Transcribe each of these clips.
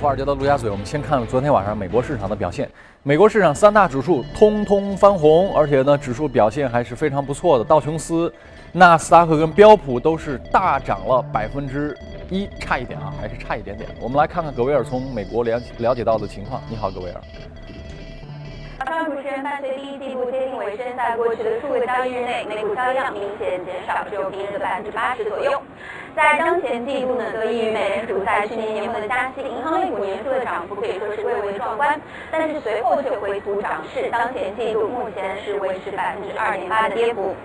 华尔街的陆家嘴，我们先看昨天晚上美国市场的表现。美国市场三大指数通通翻红，而且呢，指数表现还是非常不错的。道琼斯、纳斯达克跟标普都是大涨了百分之一，差一点啊，还是差一点点。我们来看看格威尔从美国了了解到的情况。你好，格威尔。上主持人，伴随第一季度接近尾声，在过去的数个交易日内，美股交易量明显减少，只有平日的百分之八十左右。在当前季度呢，得益于美联储在去年年末的加息，银行类股年初的涨幅可以说是蔚为壮观，但是随后却回吐涨势，当前季度目前是维持百分之二点八的跌幅。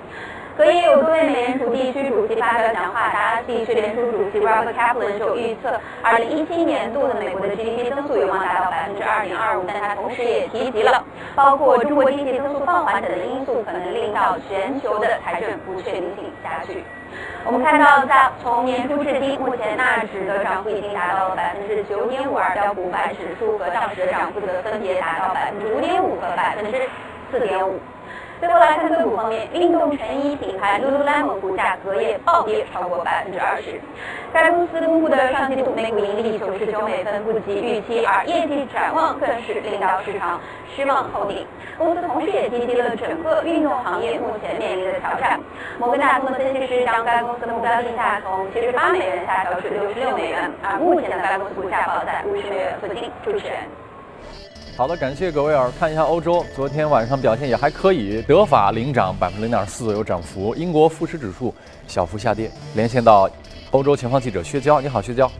隔夜有多位美联储地区主席发表讲话，达拉斯地区联储主席 Robert Kaplan 就预测，二零一七年度的美国的 GDP 增速有望达到百分之二点二五，但他同时也提及了，包括中国经济增速放缓等的因素，可能令到全球的财政不确定性加剧。我们看到，在从年初至今，目前纳指的涨幅已经达到了百分之九点五，二标普五百指数和道指的涨幅则分别达到百分之五点五和百分之四点五。最后来看个股方面，运动成衣品牌 Lululemon 股价隔夜暴跌超过百分之二十。该公司公布的上季度每股盈利九十九美分不及预期，而业绩展望更是令到市场失望透顶。公司同时也提及了整个运动行业目前面临的挑战。摩根大通的分析师将该公司的目标定价从七十八美元下调至六十六美元，而目前的该公司股价报在五十美元附近。主持人。好的，感谢格威尔。看一下欧洲，昨天晚上表现也还可以，德法领涨百分之零点四左右涨幅，英国富时指数小幅下跌。连线到欧洲前方记者薛娇，你好，薛娇。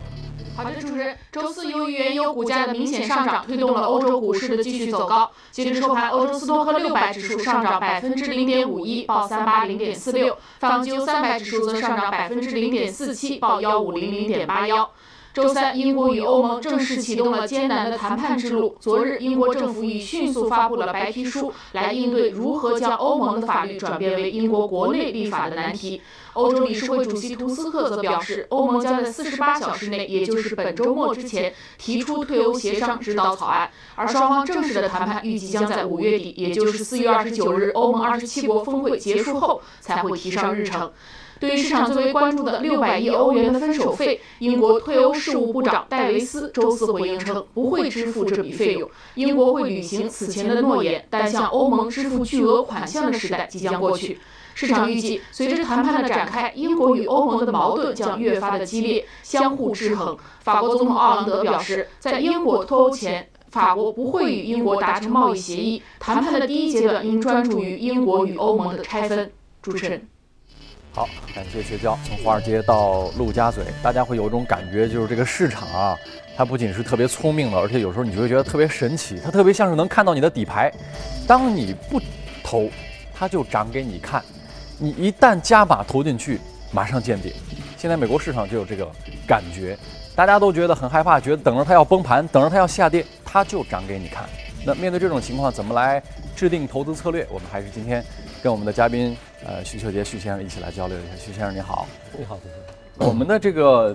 好的，主持人。周四由于原油股价的明显上涨，推动了欧洲股市的继续走高。截至收盘，欧洲斯托克六百指数上涨百分之零点五一，报三八零点四六；泛欧三百指数则上涨百分之零点四七，报幺五零零点八幺。周三，英国与欧盟正式启动了艰难的谈判之路。昨日，英国政府已迅速发布了白皮书，来应对如何将欧盟的法律转变为英国国内立法的难题。欧洲理事会主席图斯克则表示，欧盟将在四十八小时内，也就是本周末之前，提出退欧协商指导草案，而双方正式的谈判预计将在五月底，也就是四月二十九日欧盟二十七国峰会结束后才会提上日程。对于市场最为关注的六百亿欧元的分手费，英国退欧事务部长戴维斯周四回应称，不会支付这笔费用。英国会履行此前的诺言，但向欧盟支付巨额款项的时代即将过去。市场预计，随着谈判的展开，英国与欧盟的矛盾将越发的激烈，相互制衡。法国总统奥朗德表示，在英国脱欧前，法国不会与英国达成贸易协议。谈判的第一阶段应专注于英国与欧盟的拆分。主持人。好，感谢薛娇。从华尔街到陆家嘴，大家会有一种感觉，就是这个市场啊，它不仅是特别聪明的，而且有时候你就会觉得特别神奇。它特别像是能看到你的底牌，当你不投，它就涨给你看；你一旦加码投进去，马上见顶。现在美国市场就有这个感觉，大家都觉得很害怕，觉得等着它要崩盘，等着它要下跌，它就涨给你看。那面对这种情况，怎么来制定投资策略？我们还是今天跟我们的嘉宾。呃，徐秋杰徐先生一起来交流一下。徐先生你好，你好，我们的这个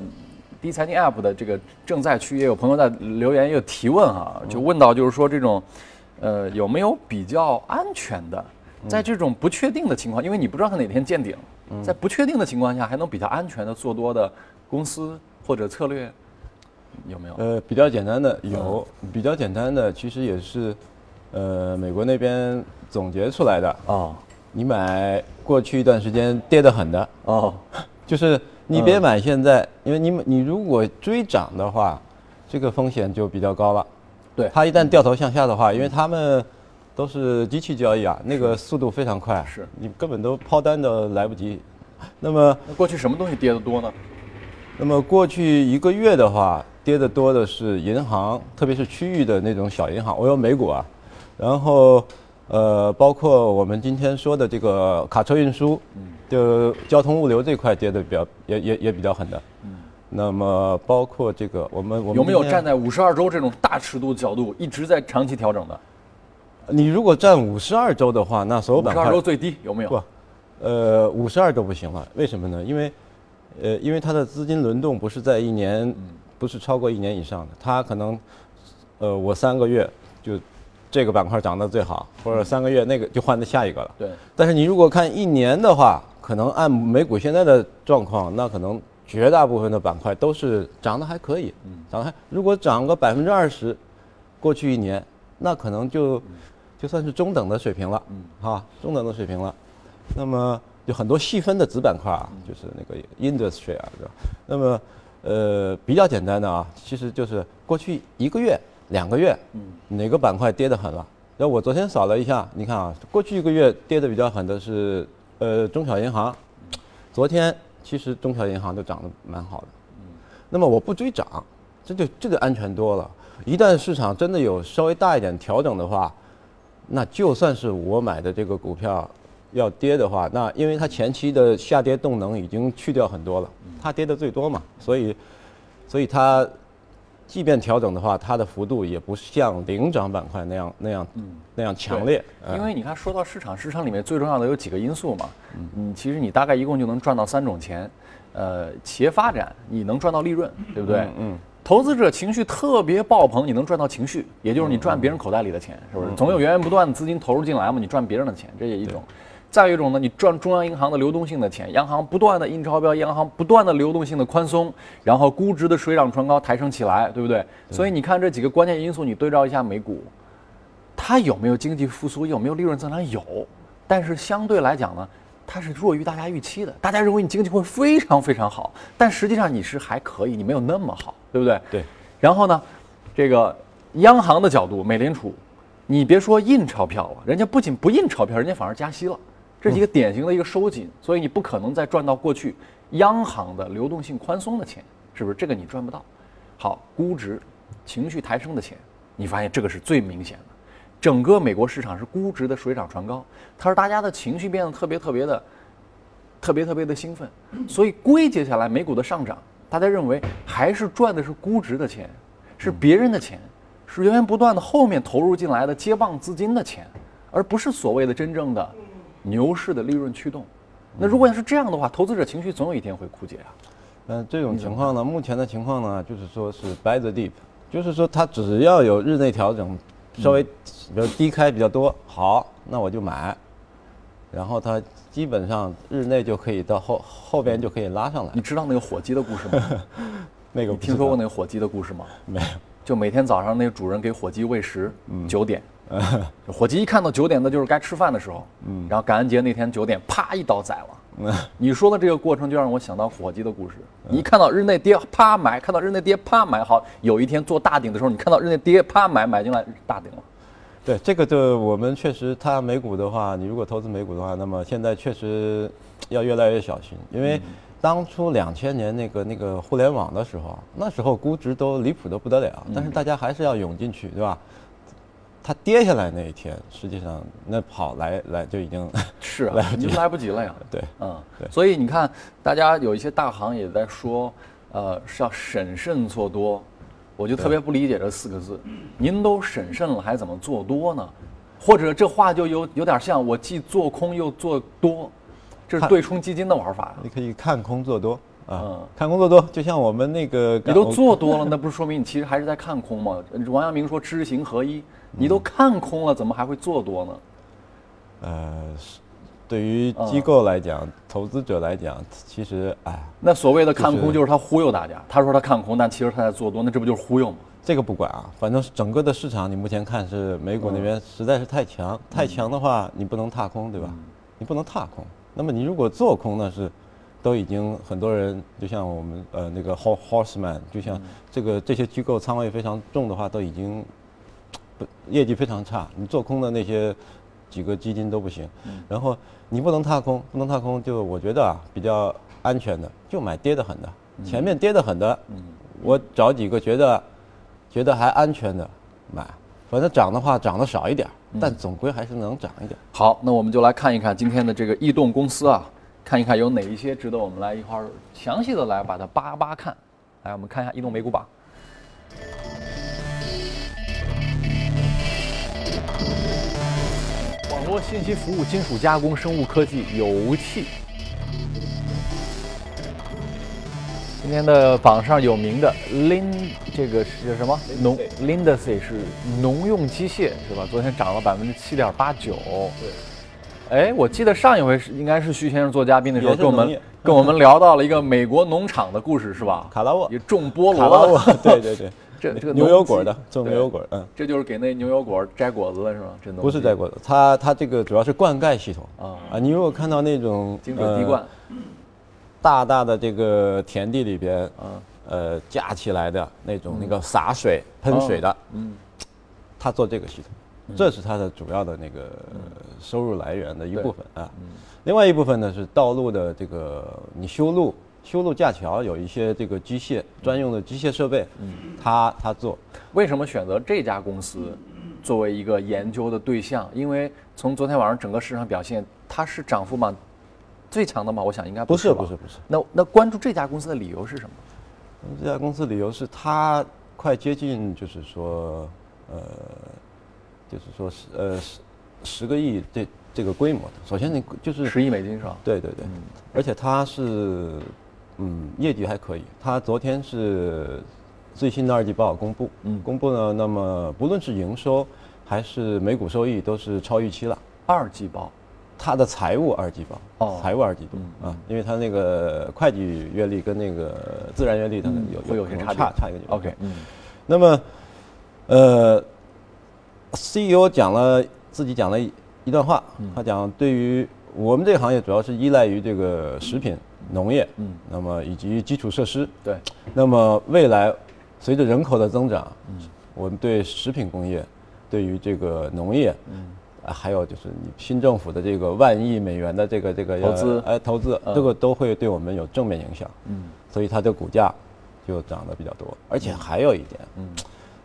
第一财经 App 的这个正在区也有朋友在留言，也有提问哈，就问到就是说这种，呃，有没有比较安全的，在这种不确定的情况，因为你不知道它哪天见顶，在不确定的情况下，还能比较安全的做多的公司或者策略，有没有？呃，比较简单的有，比较简单的其实也是，呃，美国那边总结出来的啊。你买过去一段时间跌得很的哦，就是你别买现在，因为你你如果追涨的话，这个风险就比较高了。对，它一旦掉头向下的话，因为他们都是机器交易啊，那个速度非常快，是你根本都抛单都来不及。那么过去什么东西跌得多呢？那么过去一个月的话，跌得多的是银行，特别是区域的那种小银行，我有美股啊，然后。呃，包括我们今天说的这个卡车运输，就交通物流这块跌的比较也也也比较狠的。嗯，那么包括这个我们我们有没有站在五十二周这种大尺度的角度一直在长期调整的？你如果站五十二周的话，那所有板块五十二周最低有没有？不，呃，五十二周不行了。为什么呢？因为，呃，因为它的资金轮动不是在一年，不是超过一年以上的，它可能，呃，我三个月就。这个板块涨得最好，或者三个月那个就换的下一个了。对。但是你如果看一年的话，可能按美股现在的状况，那可能绝大部分的板块都是涨得还可以，涨得还如果涨个百分之二十，过去一年，那可能就就算是中等的水平了，哈，中等的水平了。那么有很多细分的子板块啊，就是那个 industry 啊，对吧？那么呃比较简单的啊，其实就是过去一个月、两个月，哪个板块跌得狠了？然后我昨天扫了一下，你看啊，过去一个月跌得比较狠的是呃中小银行，昨天其实中小银行都涨得蛮好的。那么我不追涨，这就这就安全多了。一旦市场真的有稍微大一点调整的话，那就算是我买的这个股票要跌的话，那因为它前期的下跌动能已经去掉很多了，它跌的最多嘛，所以，所以它即便调整的话，它的幅度也不像领涨板块那样那样那样强烈。呃因为你看，说到市场，市场里面最重要的有几个因素嘛。嗯，其实你大概一共就能赚到三种钱，呃，企业发展你能赚到利润，对不对？嗯。投资者情绪特别爆棚，你能赚到情绪，也就是你赚别人口袋里的钱，是不是？总有源源不断的资金投入进来嘛，你赚别人的钱，这也一种。再有一种呢，你赚中央银行的流动性的钱，央行不断的印钞票，央行不断的流动性的宽松，然后估值的水涨船高抬升起来，对不对？所以你看这几个关键因素，你对照一下美股，它有没有经济复苏，有没有利润增长？有，但是相对来讲呢，它是弱于大家预期的。大家认为你经济会非常非常好，但实际上你是还可以，你没有那么好，对不对？对。然后呢，这个央行的角度，美联储，你别说印钞票了，人家不仅不印钞票，人家反而加息了，这是一个典型的一个收紧，所以你不可能再赚到过去央行的流动性宽松的钱，是不是？这个你赚不到。好，估值、情绪抬升的钱，你发现这个是最明显的。整个美国市场是估值的水涨船高，它是大家的情绪变得特别特别的、特别特别的兴奋，所以归结下来，美股的上涨，大家认为还是赚的是估值的钱，是别人的钱，是源源不断的后面投入进来的接棒资金的钱，而不是所谓的真正的牛市的利润驱动。那如果要是这样的话，投资者情绪总有一天会枯竭啊。嗯，这种情况呢，目前的情况呢，就是说是 buy the dip，就是说它只要有日内调整，稍微比如低开比较多，好，那我就买，然后它基本上日内就可以到后后边就可以拉上来你。知道那个火鸡的故事吗？那个你听说过那个火鸡的故事吗？没有？就每天早上那个主人给火鸡喂食，九点，火鸡一看到九点，那就是该吃饭的时候。嗯然后感恩节那天九点，啪一刀宰了。嗯 你说的这个过程就让我想到火鸡的故事。你一看到日内跌，啪买；看到日内跌，啪买。好，有一天做大顶的时候，你看到日内跌，啪买，买进来大顶了。对，这个就我们确实，它美股的话，你如果投资美股的话，那么现在确实要越来越小心，因为当初两千年那个那个互联网的时候，那时候估值都离谱的不得了，但是大家还是要涌进去，对吧？它跌下来那一天，实际上那跑来来就已经 是啊来，不及你就来不及了呀。对，嗯，对所以你看，大家有一些大行也在说，呃，是要审慎做多，我就特别不理解这四个字。您都审慎了，还怎么做多呢？或者这话就有有点像我既做空又做多，这是对冲基金的玩法。你可以看空做多啊嗯，看空做多，就像我们那个你都 做多了，那不是说明你其实还是在看空吗？王阳明说知行合一，你都看空了，怎么还会做多呢？呃，是对于机构来讲，投资者来讲，其实哎。那所谓的看空就是他忽悠大家，他说他看空，但其实他在做多，那这不就是忽悠吗？这个不管啊，反正整个的市场，你目前看是美股那边实在是太强，太强的话，你不能踏空，对吧？你不能踏空。那么你如果做空呢，是都已经很多人，就像我们呃那个 Hor- Horseman，就像这个这些机构仓位非常重的话，都已经不业绩非常差。你做空的那些几个基金都不行，然后你不能踏空，不能踏空，就我觉得啊比较安全的，就买跌得很的，前面跌得很的，我找几个觉得觉得还安全的买，反正涨的话涨得少一点儿，但总归还是能涨一点。好，那我们就来看一看今天的这个异动公司啊，看一看有哪一些值得我们来一块儿详细的来把它扒扒看。来，我们看一下移动美股榜。网络信息服务、金属加工、生物科技、油气。今天的榜上有名的 Lin，这个是叫什么？农 Lindsay 是农用机械是吧？昨天涨了百分之七点八九。对。哎，我记得上一回是应该是徐先生做嘉宾的时候，跟我们跟我们聊到了一个美国农场的故事，是吧？卡拉沃也种菠卡拉沃萝，，对对对，这这个牛油果的，种牛油果，嗯，这就是给那牛油果摘果子的是吗？这农机不是摘果子，它它这个主要是灌溉系统啊啊。你如果看到那种精准滴灌呃，大大的这个田地里边，啊，呃架起来的那种那个洒水喷水的，嗯，他做这个系统，这是他的主要的那个收入来源的一部分啊。另外一部分呢是道路的这个你修路、修路架桥有一些这个机械专用的机械设备，嗯他他做。为什么选择这家公司作为一个研究的对象？因为从昨天晚上整个市场表现，它是涨幅榜？最强的吗？我想应该不是吧是不是不是，那那关注这家公司的理由是什么？这家公司理由是它快接近，就是说，呃，就是说是呃十十个亿这这个规模的。首先你就是十亿美金是吧？对对对，而且它是嗯业绩还可以，它昨天是最新的二季报公布，嗯。公布呢，那么不论是营收还是每股收益都是超预期了。二季报，它的财务二季报，哦。财务二季度啊，因为它那个会计月历跟那个自然月历它有会有些差差差一个地方。OK，嗯。那么，呃，CEO 讲了自己讲了一一段话，嗯。他讲对于我们这个行业主要是依赖于这个食品、农业，嗯。那么以及基础设施。对，那么未来随着人口的增长，嗯。我们对食品工业，对于这个农业，嗯。啊还有就是你新政府的这个万亿美元的这个这个投资哎投资，嗯。这个都会对我们有正面影响。嗯。所以它的股价就涨得比较多。而且还有一点，嗯。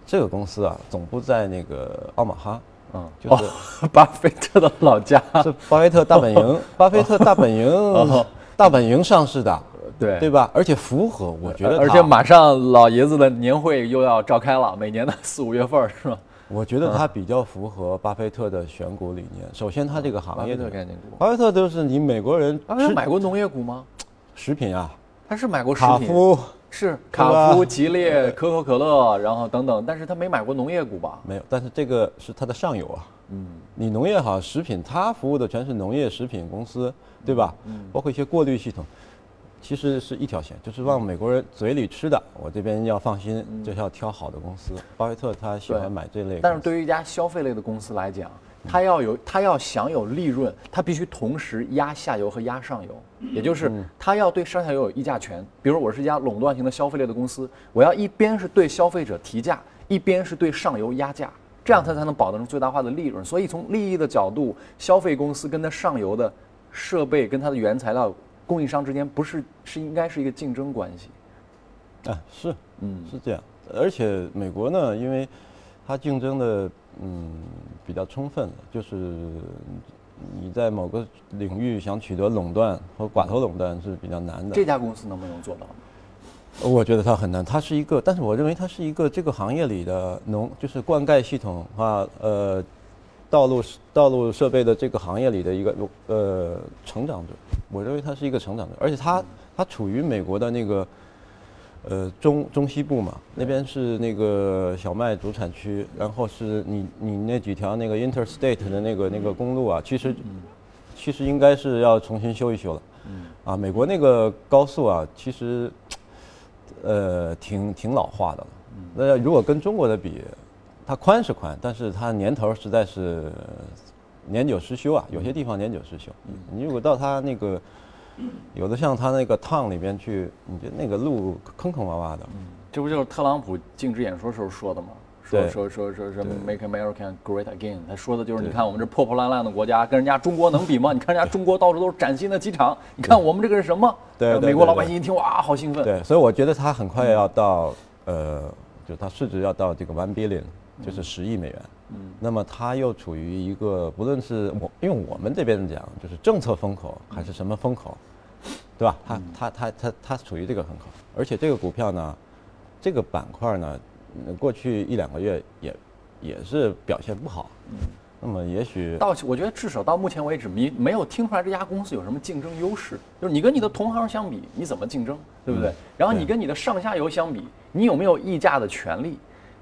这个公司啊，总部在那个奥马哈，嗯，就是哦 巴菲特的老家，是巴菲特大本营，巴菲特大本营哦，大本营上市的，对对吧？而且符合，我觉得，而且马上老爷子的年会又要召开了，每年的 四五月份儿是吧？我觉得它比较符合巴菲特的选股理念。首先，它这个行业的概念股，巴菲特就是你美国人巴菲特买过农业股吗？食品啊，他是买过食品，卡夫是卡夫、吉列、可口可乐，然后等等，但是他没买过农业股吧？没有，但是这个是他的上游啊。嗯，你农业好，食品它服务的全是农业食品公司，对吧？嗯，包括一些过滤系统，其实是一条线，就是往美国人嘴里吃的，我这边要放心，就是要挑好的公司。巴菲特他喜欢买这类，但是对于一家消费类的公司来讲，它要有它要享有利润，它必须同时压下游和压上游，也就是它要对上下游有议价权。比如我是一家垄断型的消费类的公司，我要一边是对消费者提价，一边是对上游压价，这样它才能保证最大化的利润。所以从利益的角度，消费公司跟它上游的设备跟它的原材料供应商之间不是是应该是一个竞争关系。啊，是，嗯是这样。而且美国呢，因为它竞争的嗯比较充分，就是你在某个领域想取得垄断和寡头垄断是比较难的。这家公司能不能做到呢？我觉得它很难，它是一个，但是我认为它是一个这个行业里的农，就是灌溉系统啊，呃，道路道路设备的这个行业里的一个呃成长者。我认为它是一个成长者，而且它它处于美国的那个呃中中西部嘛，那边是那个小麦主产区，然后是你你那几条那个 interstate 的那个那个公路啊，其实其实应该是要重新修一修了。啊，美国那个高速啊，其实呃挺挺老化的了。那如果跟中国的比，它宽是宽，但是它年头实在是年久失修啊，有些地方年久失修。你如果到它那个有的像它那个趟里边去，你觉得那个路坑坑洼洼的。这不就是特朗普禁止演说时候说的吗？说对说说说说 Make America Great Again，他说的就是你看我们这破破烂烂的国家跟人家中国能比吗？你看人家中国到处都是崭新的机场，你看我们这个是什么？呃对美国老百姓一听哇，好兴奋。对，所以我觉得他很快要到呃，就他市值要到这个 one billion，就是十亿美元。嗯，那么它又处于一个不论是我，因为我们这边讲就是政策风口还是什么风口，对吧？它它它它它处于这个风口，而且这个股票呢，这个板块呢，呃过去一两个月也也是表现不好。嗯，那么也许到我觉得至少到目前为止，没没有听出来这家公司有什么竞争优势。就是你跟你的同行相比，你怎么竞争，对不对？然后你跟你的上下游相比，你有没有议价的权利？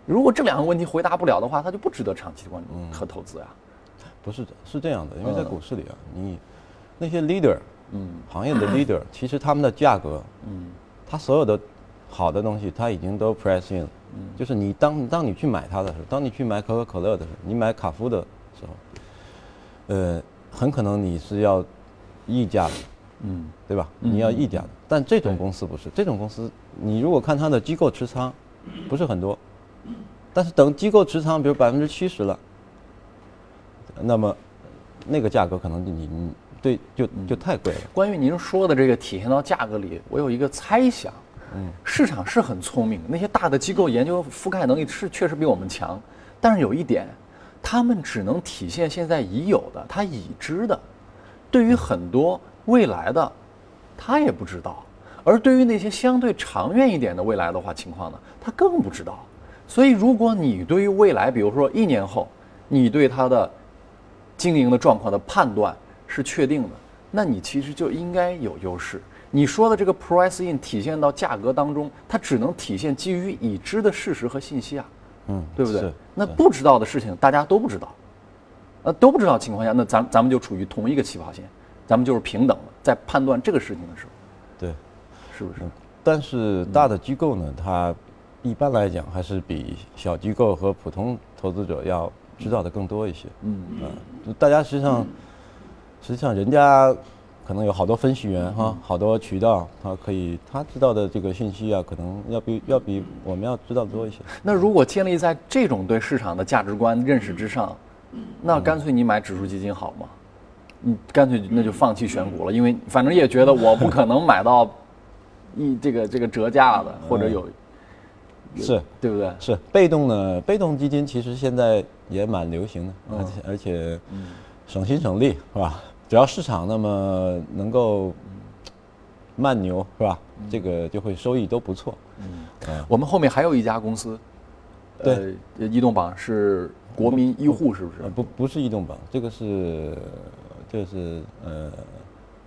如果这两个问题回答不了的话，它就不值得长期关注和投资啊。不是的是这样的，因为在嗯股市里啊，你那些 leader，嗯行业的 leader，其实他们的价格，嗯他所有的好的东西，它已经都 price in 了。嗯就是你当当你去买它的时候，当你去买可口可乐的时候，你买卡夫的时候，呃，很可能你是要溢价的，嗯对吧？嗯你要溢价的。但这种公司不是，这种公司你如果看它的机构持仓，不是很多，但是等机构持仓，比如百分之七十了，那么那个价格可能你你对就就太贵了。关于您说的这个体现到价格里，我有一个猜想，嗯，市场是很聪明，那些大的机构研究覆盖能力是确实比我们强，但是有一点，他们只能体现现在已有的，他已知的，对于很多未来的，他也不知道，而对于那些相对长远一点的未来的话情况呢，他更不知道。所以，如果你对于未来，比如说一年后，你对它的经营的状况的判断是确定的，那你其实就应该有优势。你说的这个 price in 体现到价格当中，它只能体现基于已知的事实和信息啊，嗯，对不对？那不知道的事情大家都不知道，呃，都不知道情况下，那咱咱们就处于同一个起跑线，咱们就是平等的，在判断这个事情的时候，对。是不是？但是大的机构呢，它一般来讲还是比小机构和普通投资者要知道的更多一些。嗯啊，就大家实际上，实际上人家可能有好多分析员哈，好多渠道，他可以他知道的这个信息啊，可能要比要比我们要知道多一些。那如果建立在这种对市场的价值观认识之上，那干脆你买指数基金好吗？你干脆那就放弃选股了，因为反正也觉得我不可能买到一这个这个折价的，或者有是对不对？是，被动呢，被动基金其实现在也蛮流行的，而且而且省心省力是吧？只要市场那么能够慢牛是吧？这个就会收益都不错。嗯我们后面还有一家公司，对呃，移动榜是国民医护，是不是呃，？不不是移动榜，这个是这个是呃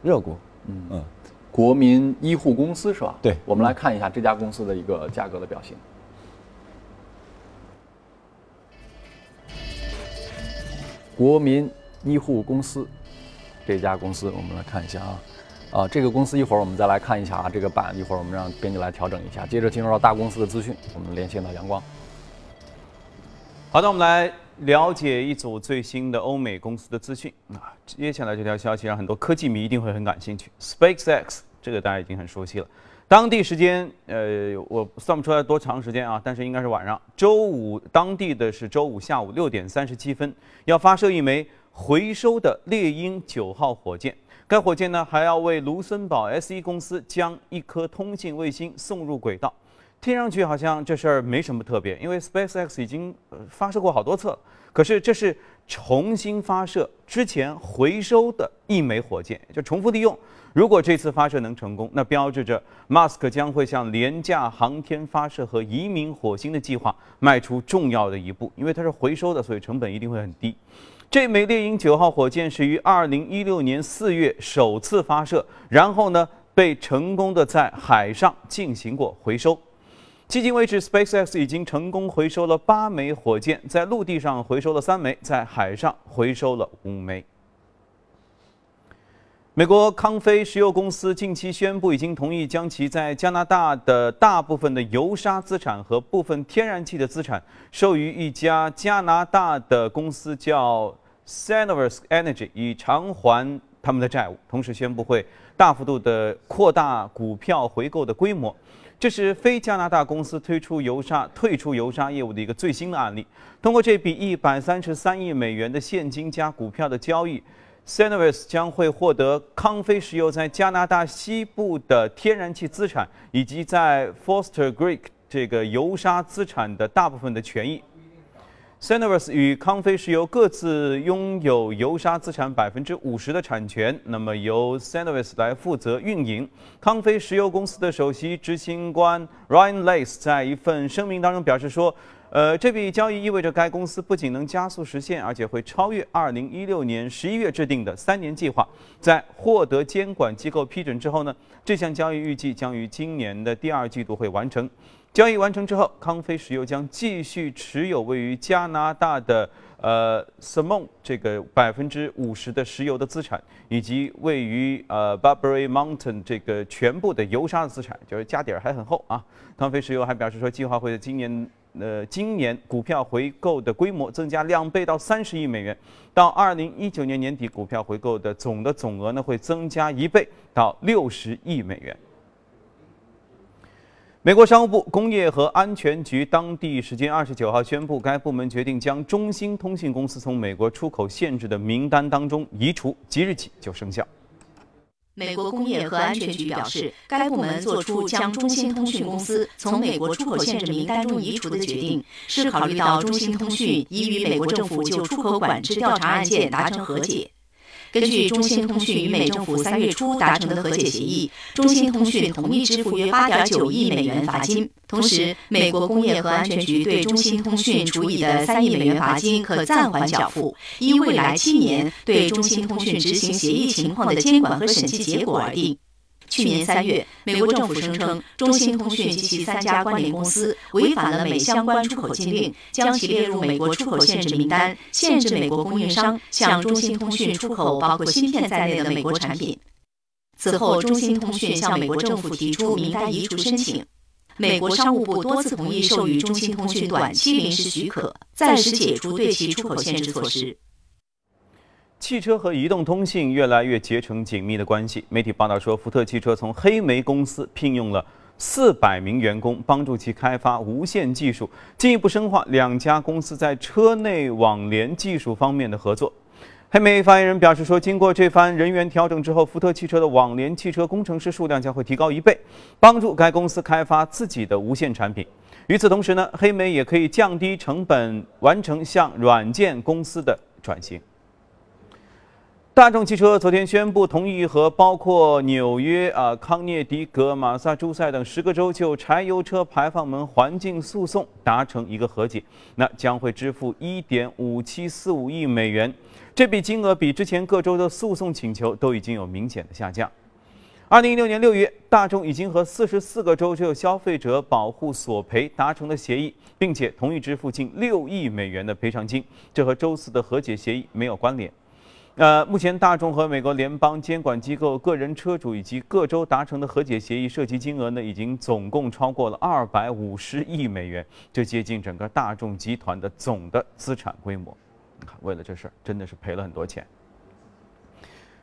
热股，嗯嗯，国民医护公司是吧？对我们来看一下这家公司的一个价格的表现。国民医护公司这家公司，我们来看一下啊，啊，这个公司一会儿我们再来看一下啊，这个版一会儿我们让编辑来调整一下。接着进入到大公司的资讯，我们连线到阳光。好的，我们来了解一组最新的欧美公司的资讯啊。接下来这条消息让很多科技迷一定会很感兴趣。SpaceX 这个大家已经很熟悉了。当地时间，呃，我算不出来多长时间啊，但是应该是晚上，周五当地的是周五下午六点三十七分，要发射一枚回收的猎鹰九号火箭。该火箭呢还要为卢森堡 S 1公司将一颗通信卫星送入轨道。听上去好像这事儿没什么特别，因为 SpaceX 已经发射过好多次了。可是这是重新发射之前回收的一枚火箭，就重复利用。如果这次发射能成功，那标志着 Musk 将会向廉价航天发射和移民火星的计划迈出重要的一步。因为它是回收的，所以成本一定会很低。这枚猎鹰九号火箭是于二零一六年四月首次发射，然后呢被成功的在海上进行过回收。迄今为止，SpaceX 已经成功回收了八枚火箭，在陆地上回收了三枚，在海上回收了五枚。美国康菲石油公司近期宣布，已经同意将其在加拿大的大部分的油砂资产和部分天然气的资产授予一家加拿大的公司，叫 Cenovus Energy，以偿还他们的债务。同时宣布会大幅度的扩大股票回购的规模。这是非加拿大公司推出油砂退出油砂业务的一个最新的案例。通过这笔一百三十三亿美元的现金加股票的交易 c e n o v i s 将会获得康菲石油在加拿大西部的天然气资产，以及在 Foster Creek 这个油砂资产的大部分的权益。c e n o v i s 与康菲石油各自拥有油砂资产百分之五十的产权，那么由 c e n o v i s 来负责运营。康菲石油公司的首席执行官 Ryan Lace 在一份声明当中表示说。呃，这笔交易意味着该公司不仅能加速实现，而且会超越2016年11月制定的三年计划。在获得监管机构批准之后呢，这项交易预计将于今年的第二季度会完成。交易完成之后，康菲石油将继续持有位于加拿大的呃 s i m o n 这个百分之五十的石油的资产，以及位于呃 Barbary Mountain 这个全部的油砂的资产，就是家底儿还很厚啊。康菲石油还表示说，计划会在今年。呃，今年股票回购的规模增加两倍到三十亿美元，到二零一九年年底，股票回购的总的总额呢会增加一倍到六十亿美元。美国商务部工业和安全局当地时间二十九号宣布，该部门决定将中兴通讯公司从美国出口限制的名单当中移除，即日起就生效。美国工业和安全局表示，该部门作出将中兴通讯公司从美国出口限制名单中移除的决定，是考虑到中兴通讯已与美国政府就出口管制调查案件达成和解。根据中兴通讯与美政府三月初达成的和解协议，中兴通讯同意支付约八点九亿美元罚金。同时，美国工业和安全局对中兴通讯处以的三亿美元罚金可暂缓缴付，依未来七年对中兴通讯执行协议情况的监管和审计结果而定。去年三月，美国政府声称中兴通讯及其三家关联公司违反了美相关出口禁令，将其列入美国出口限制名单，限制美国供应商向中兴通讯出口包括芯片在内的美国产品。此后，中兴通讯向美国政府提出名单移除申请，美国商务部多次同意授予中兴通讯短期临时许可，暂时解除对其出口限制措施。汽车和移动通信越来越结成紧密的关系。媒体报道说，福特汽车从黑莓公司聘用了四百名员工，帮助其开发无线技术，进一步深化两家公司在车内网联技术方面的合作。黑莓发言人表示说，经过这番人员调整之后，福特汽车的网联汽车工程师数量将会提高一倍，帮助该公司开发自己的无线产品。与此同时呢，黑莓也可以降低成本，完成向软件公司的转型。大众汽车昨天宣布同意和包括纽约、啊康涅狄格、马萨诸塞等十个州就柴油车排放门环境诉讼达成一个和解，那将会支付一点五七四五亿美元，这笔金额比之前各州的诉讼请求都已经有明显的下降。二零一六年六月，大众已经和四十四个州就消费者保护索赔达成了协议，并且同意支付近六亿美元的赔偿金，这和周四的和解协议没有关联。呃，目前大众和美国联邦监管机构、个人车主以及各州达成的和解协议涉及金额呢，已经总共超过了二百五十亿美元，这接近整个大众集团的总的资产规模。你看，为了这事儿，真的是赔了很多钱。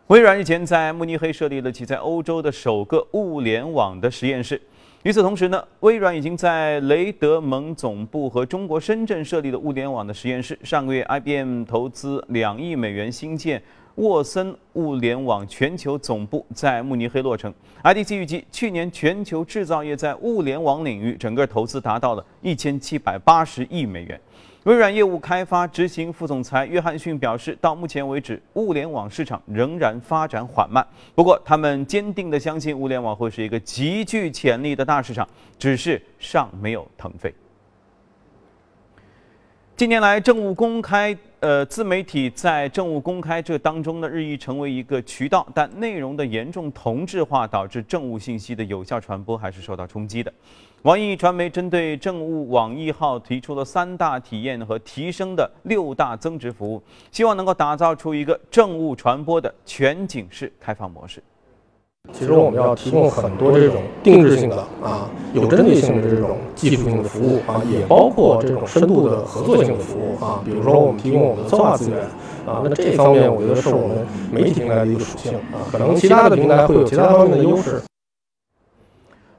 微软日前在慕尼黑设立了其在欧洲的首个物联网的实验室。与此同时呢，微软已经在雷德蒙总部和中国深圳设立了物联网的实验室。上个月，IBM 投资两亿美元新建沃森物联网全球总部，在慕尼黑落成。IDC 预计，去年全球制造业在物联网领域整个投资达到了一千七百八十亿美元。微软业务开发执行副总裁约翰逊表示，到目前为止，物联网市场仍然发展缓慢。不过，他们坚定地相信物联网会是一个极具潜力的大市场，只是尚没有腾飞。近年来，政务公开，呃，自媒体在政务公开这当中呢，日益成为一个渠道，但内容的严重同质化，导致政务信息的有效传播还是受到冲击的。网易传媒针对政务网易号提出了三大体验和提升的六大增值服务，希望能够打造出一个政务传播的全景式开放模式。其实我们要提供很多这种定制性的啊、有针对性的这种技术性的服务啊，也包括这种深度的合作性的服务啊。比如说我们提供我们的策划资源啊，那这方面我觉得是我们媒体平台的一个属性啊。可能其他的平台会有其他方面的优势。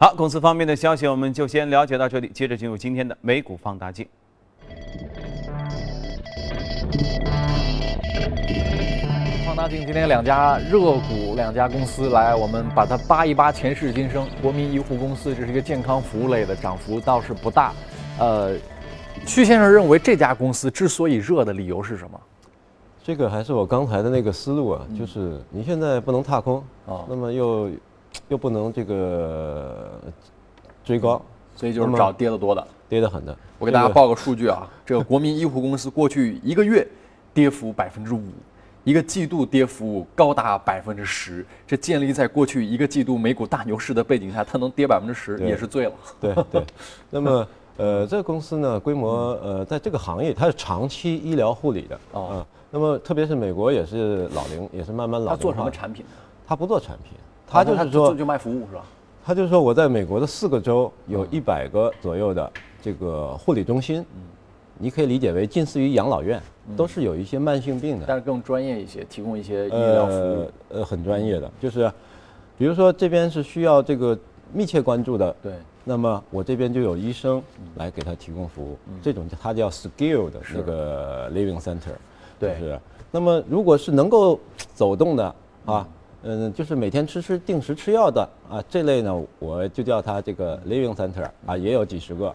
好，公司方面的消息我们就先了解到这里，接着进入今天的美股放大镜。放大镜今天两家热股，两家公司来，我们把它扒一扒前世今生。国民医护公司这是一个健康服务类的，涨幅倒是不大。呃，屈先生认为这家公司之所以热的理由是什么？这个还是我刚才的那个思路啊，就是你现在不能踏空啊那么又又不能这个追高，所以就是找跌得多的。跌得狠的。我给大家报个数据啊，这个国民医护公司过去一个月跌幅百分之五，一个季度跌幅高达百分之十，这建立在过去一个季度美股大牛市的背景下，它能跌百分之十对也是醉了。对对，那么呃，这个公司呢，规模呃，在这个行业它是长期医疗护理的哦嗯那么特别是美国也是老龄，也是慢慢老龄化。他做什么产品？它不做产品，他就啊是说，就卖服务是吧？他就是说我在美国的四个州有一百个左右的这个护理中心，你可以理解为近似于养老院，都是有一些慢性病的。但是更专业一些，提供一些医疗服务。呃呃很专业的，就是比如说这边是需要这个密切关注的，对，那么我这边就有医生来给他提供服务，这种它叫 skill 的那个 living center，对就是那么如果是能够走动的啊。嗯，就是每天吃吃定时吃药的啊，这类呢，我就叫它这个 living center 啊，也有几十个。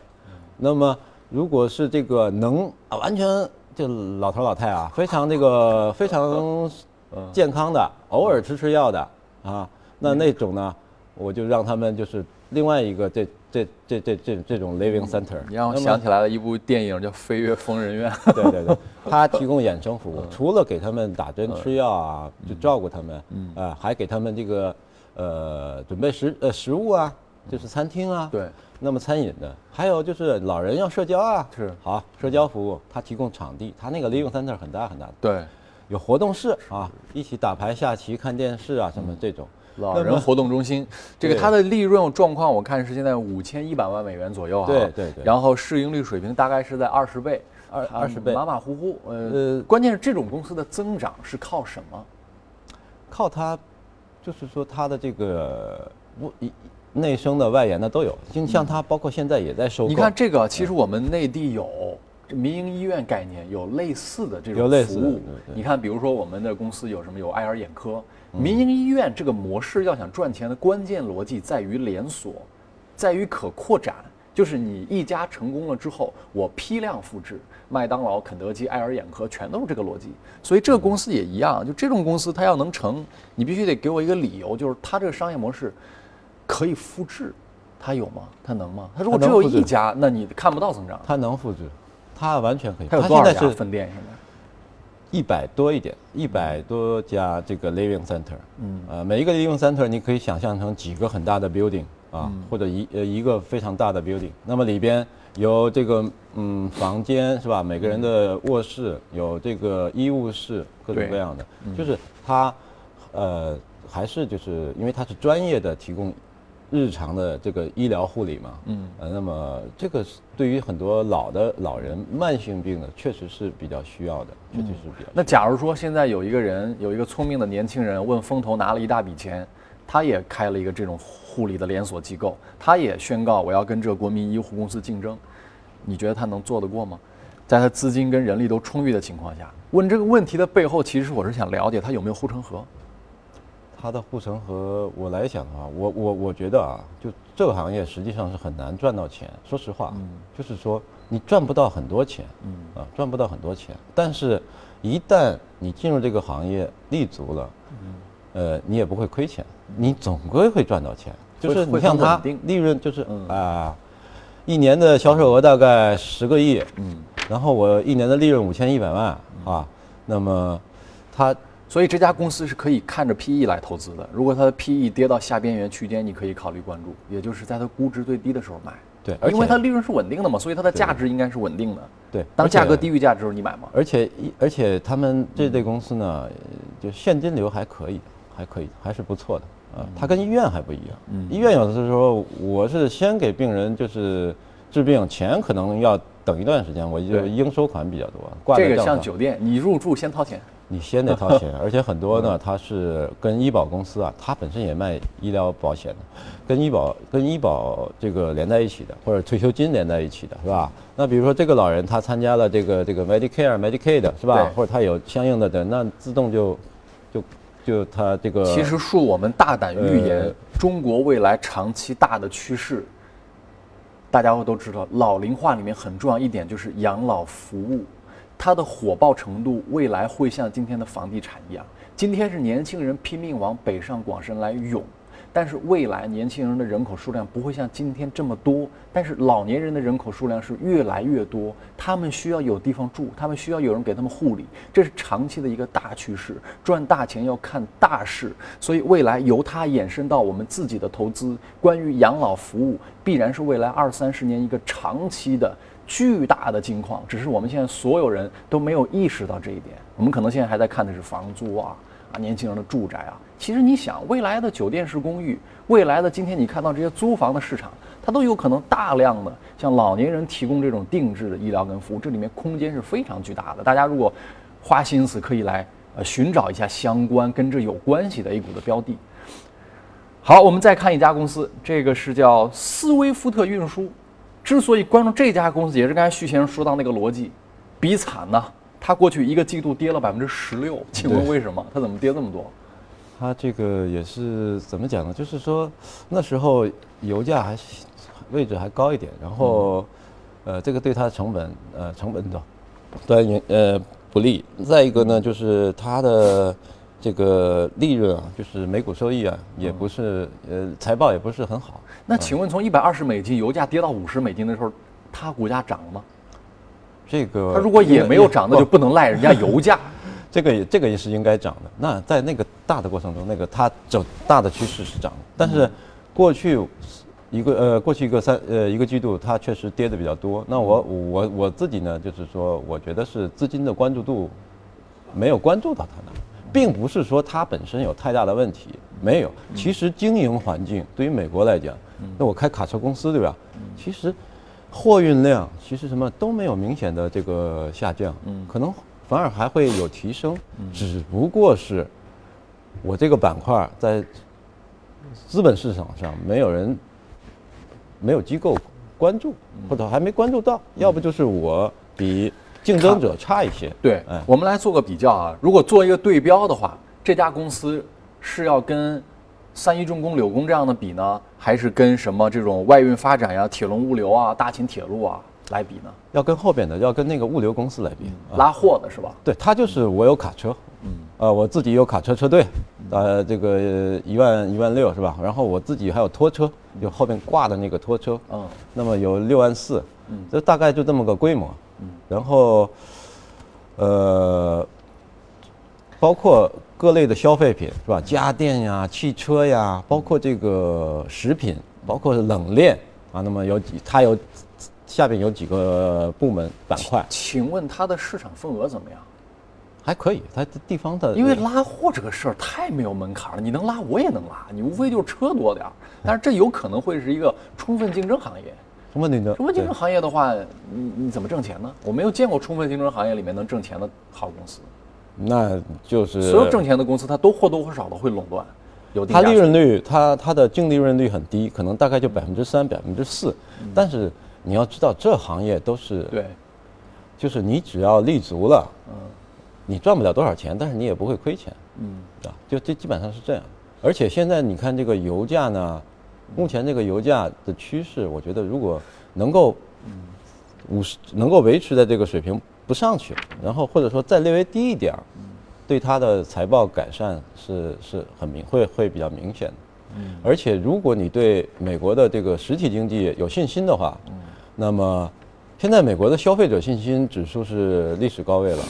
那么如果是这个能啊，完全就老头老太啊，非常这个非常 健康的，偶尔吃吃药的啊，那那种呢，我就让他们就是另外一个这这这这这这种 living center。你让我想起来了一部电影叫《飞越疯人院》。对对对，他提供衍生服务，除了给他们打针吃药啊，就照顾他们，嗯，啊，还给他们这个呃准备食呃食物啊，就是餐厅啊，对，那么餐饮的，还有就是老人要社交啊，是。好社交服务，他提供场地，他那个 living center 很大很大。的，对，有活动室啊，一起打牌、下棋、看电视啊，什么这种。老人活动中心，这个它的利润状况我看是现在五千一百万美元左右哈。对对对然后市盈率水平大概是在二十倍，二它20倍马马虎虎。呃呃，关键是这种公司的增长是靠什么？靠它，就是说它的这个我一内生的、外延的都有。就像它，包括现在也在收购。你看这个，其实我们内地有民营医院概念，有类似的这种服务。你看，比如说我们的公司有什么？有爱尔眼科。民营医院这个模式要想赚钱的关键逻辑在于连锁，在于可扩展。就是你一家成功了之后，我批量复制，麦当劳、肯德基、爱尔眼科全都是这个逻辑。所以这个公司也一样，就这种公司它要能成，你必须得给我一个理由，就是它这个商业模式可以复制，它有吗？它能吗？它如果只有一家，那你看不到增长。它能复制，它完全可以。它有多少家现在是分店？现在？一百多一点，一百多家这个 living center。嗯，呃，每一个 living center 你可以想象成几个很大的 building 啊，或者一呃一个非常大的 building。那么里边有这个嗯房间是吧？每个人的卧室有这个医务室，各种各样的，就是它呃还是就是因为它是专业的提供。日常的这个医疗护理嘛，嗯，呃，那么这个是对于很多老的老人慢性病呢，确实是比较需要的，确实是比较。那假如说现在有一个人，有一个聪明的年轻人，问风投拿了一大笔钱，他也开了一个这种护理的连锁机构，他也宣告我要跟这个国民医护公司竞争，你觉得他能做得过吗？在他资金跟人力都充裕的情况下，问这个问题的背后，其实我是想了解他有没有护城河。它的护城河，我来讲的话，我我我觉得啊，就这个行业实际上是很难赚到钱。说实话，就是说你赚不到很多钱，嗯啊，赚不到很多钱。但是，一旦你进入这个行业立足了，嗯呃，你也不会亏钱，你总归会赚到钱。就是你像它很稳定利润就是啊，一年的销售额大概十个亿，嗯，然后我一年的利润五千一百万啊，那么它所以这家公司是可以看着 PE 来投资的。如果它的 PE 跌到下边缘区间，你可以考虑关注，也就是在它估值最低的时候买。对因为它利润是稳定的嘛，所以它的价值应该是稳定的。对当价格低于价值的时候，你买吗？而且一而且他们这类公司呢，呃就现金流还可以，还可以，还是不错的啊。它跟医院还不一样，嗯医院有的时候我是先给病人就是治病，钱可能要等一段时间，我就对应收款比较多，挂这个。像酒店，你入住先掏钱。你先得掏钱，而且很多呢，它是跟医保公司啊，它本身也卖医疗保险的，跟医保跟医保这个连在一起的，或者退休金连在一起的，是吧？那比如说这个老人他参加了这个这个 Medicare、Medicaid 是吧？或者他有相应的的，那自动就就就他这个其实恕我们大胆预言呃，中国未来长期大的趋势，大家都知道，老龄化里面很重要一点就是养老服务，它的火爆程度未来会像今天的房地产一样。今天是年轻人拼命往北上广深来涌，但是未来年轻人的人口数量不会像今天这么多，但是老年人的人口数量是越来越多，他们需要有地方住，他们需要有人给他们护理，这是长期的一个大趋势。赚大钱要看大势，所以未来由它衍生到我们自己的投资，关于养老服务，必然是未来二三十年一个长期的。巨大的金矿，只是我们现在所有人都没有意识到这一点。我们可能现在还在看的是房租啊，啊，年轻人的住宅啊。其实你想，未来的酒店式公寓，未来的今天你看到这些租房的市场，它都有可能大量的向老年人提供这种定制的医疗跟服务，这里面空间是非常巨大的。大家如果花心思，可以来呃寻找一下相关跟这有关系的 A 股的标的。好，我们再看一家公司，这个是叫斯威夫特运输。之所以关注这家公司，也是刚才徐先生说到那个逻辑，比惨呢。它过去一个季度跌了百分之十六，请问为什么？它怎么跌这么多？它这个也是怎么讲呢？就是说那时候油价还位置还高一点，然后呃，这个对它的成本呃成本的端呃不利。再一个呢，就是它的这个利润啊，就是每股收益啊，也不是呃财报也不是很好。那请问，从一百二十美金油价跌到五十美金的时候，它股价涨了吗？这个它如果也没有涨，那就不能赖人家油价。这个也这个也是应该涨的。那在那个大的过程中，那个它走大的趋势是涨，但是过去一个呃过去一个三呃一个季度，它确实跌的比较多。那我我我自己呢，就是说，我觉得是资金的关注度没有关注到它那，并不是说它本身有太大的问题，没有。其实经营环境对于美国来讲。那我开卡车公司对吧？其实货运量其实什么都没有明显的这个下降，可能反而还会有提升，只不过是我这个板块在资本市场上没有人没有机构关注，或者还没关注到，要不就是我比竞争者差一些。对，我们来做个比较啊，如果做一个对标的话，这家公司是要跟。三一重工、柳工这样的比呢，还是跟什么这种外运发展呀、铁龙物流啊、大秦铁路啊来比呢？要跟后边的，要跟那个物流公司来比，拉货的是吧？对，他就是我有卡车，嗯，呃，我自己有卡车车队，呃，这个一万一万六是吧？然后我自己还有拖车，有后面挂的那个拖车，嗯，那么有六万四，嗯，这大概就这么个规模，嗯，然后，呃，包括。各类的消费品是吧？家电呀、汽车呀，包括这个食品，包括冷链啊。那么有几，它有下边有几个部门板块。请问它的市场份额怎么样？还可以，它地方的。因为拉货这个事儿太没有门槛了，你能拉我也能拉，你无非就是车多点儿。但是这有可能会是一个充分竞争行业。充分竞争。充分竞争行业的话，你你怎么挣钱呢？我没有见过充分竞争行业里面能挣钱的好公司。那就是所有挣钱的公司，它都或多或少的会垄断，有它利润率，它它的净利润率很低，可能大概就百分之三、百分之四。但是你要知道，这行业都是对，就是你只要立足了，嗯，你赚不了多少钱，但是你也不会亏钱，嗯，啊，就这基本上是这样。而且现在你看这个油价呢，目前这个油价的趋势，我觉得如果能够五十能够维持在这个水平。不上去，然后或者说再略微低一点儿，对它的财报改善是是很明会会比较明显的。嗯，而且如果你对美国的这个实体经济有信心的话，嗯，那么现在美国的消费者信心指数是历史高位了。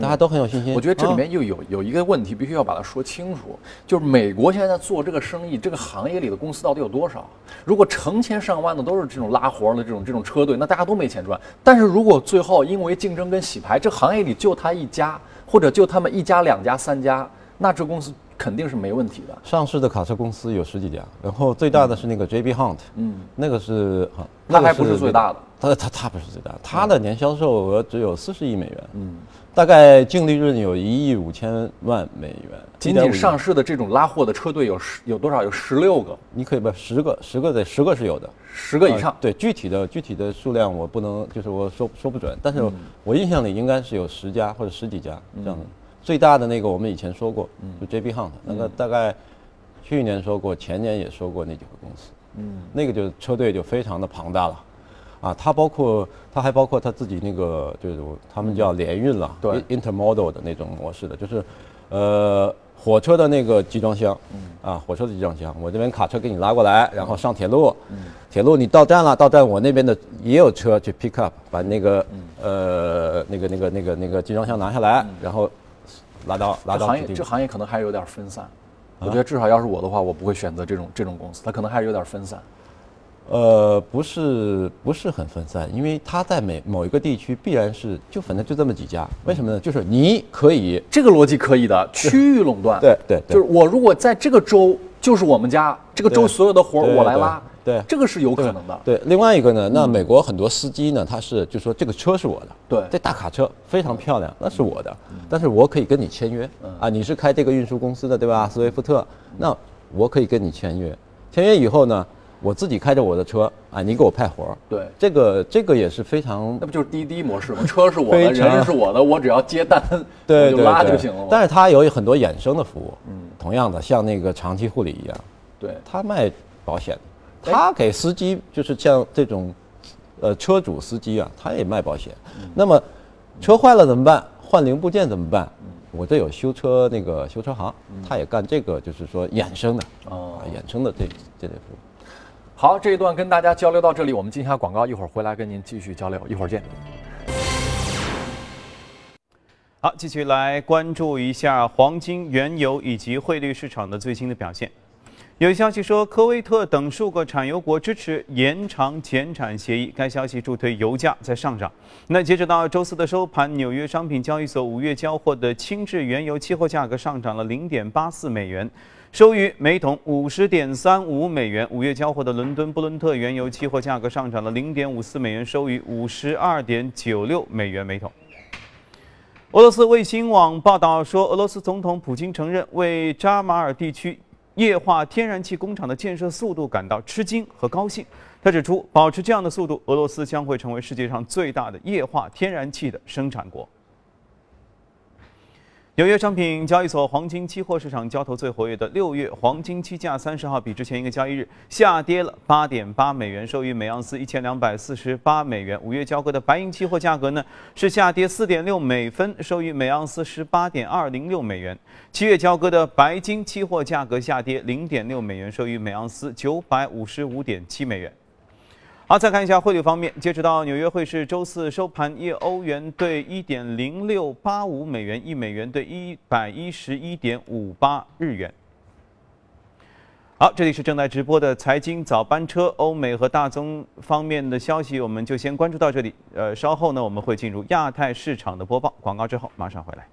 大家都很有信心。我觉得这里面又有有一个问题，必须要把它说清楚，就是美国现在做这个生意，这个行业里的公司到底有多少？如果成千上万的都是这种拉活的这种这种车队，那大家都没钱赚。但是如果最后因为竞争跟洗牌，这行业里就他一家，或者就他们一家、两家、三家，那这公司肯定是没问题的。上市的卡车公司有十几家，然后最大的是那个 JB Hunt，嗯，那个是哈，那还不是最大的。它它它不是最大，它的年销售额只有四十亿美元，嗯。大概净利润有一亿五千万美元。仅仅上市的这种拉货的车队有十有多少？有十六个。你可以把十个，十个的十个是有的，十个以上。对，具体的具体的数量我不能，就是我说说不准。但是我印象里应该是有十家或者十几家这样的。最大的那个我们以前说过，就 JB Hunt，那个大概去年说过，前年也说过那几个公司。嗯，那个就车队就非常的庞大了。啊，它包括，它还包括它自己那个，就是他们叫联运了，对，intermodal 的那种模式的，就是呃，火车的那个集装箱，啊，火车的集装箱，我这边卡车给你拉过来，然后上铁路，铁路你到站了，到站我那边的也有车去 pick up，把那个呃那个那个那个那个集装箱拿下来，然后拉到拉到行业这行业可能还是有点分散。我觉得至少要是我的话，我不会选择这种这种公司，它可能还是有点分散。呃，不是不是很分散，因为它在每某一个地区必然是就反正就这么几家，为什么呢？就是你可以这个逻辑可以的，区域垄断。对对对就是我如果在这个州，就是我们家这个州所有的活儿我来拉，对对这个是有可能的。对，另外一个呢，那美国很多司机呢，他是就说这个车是我的，对这大卡车非常漂亮，那是我的，但是我可以跟你签约啊，你是开这个运输公司的对吧？斯威夫特，那我可以跟你签约，签约以后呢，我自己开着我的车啊，你给我派活儿对这个这个也是非常那不就是滴滴模式吗？车是我的，人是我的，我只要接单，对就拉就行了嘛。但是它有很多衍生的服务，嗯，同样的像那个长期护理一样，对，他卖保险，他给司机就是像这种，呃，车主司机啊，他也卖保险。那么车坏了怎么办？换零部件怎么办？我这有修车那个修车行，他也干这个，就是说衍生的哦啊，衍生的这这类服务。好，这一段跟大家交流到这里，我们进一下广告，一会儿回来跟您继续交流，一会儿见。好，继续来关注一下黄金、原油以及汇率市场的最新的表现。有消息说，科威特等数个产油国支持延长减产协议，该消息助推油价在上涨。那截止到周四的收盘，纽约商品交易所五月交货的轻质原油期货价格上涨了零点八四美元，收于每桶五十点三五美元。五月交货的伦敦布伦特原油期货价格上涨了零点五四美元，收于五十二点九六美元每桶。俄罗斯卫星网报道说，俄罗斯总统普京承认为扎马尔地区液化天然气工厂的建设速度感到吃惊和高兴。他指出，保持这样的速度，俄罗斯将会成为世界上最大的液化天然气的生产国。纽约商品交易所黄金期货市场交投最活跃的六月黄金期价三十号比之前一个交易日下跌了八点八美元，收于每盎司一千两百四十八美元。五月交割的白银期货价格呢是下跌四点六美分，收于每盎司十八点二零六美元。七月交割的白金期货价格下跌零点六美元，收于每盎司九百五十五点七美元。好，再看一下汇率方面，截止到纽约汇市周四收盘，一欧元兑一点零六八五美元，一美元兑一百一十一点五八日元。好，这里是正在直播的财经早班车，欧美和大宗方面的消息，我们就先关注到这里。呃，稍后呢，我们会进入亚太市场的播报，广告之后马上回来。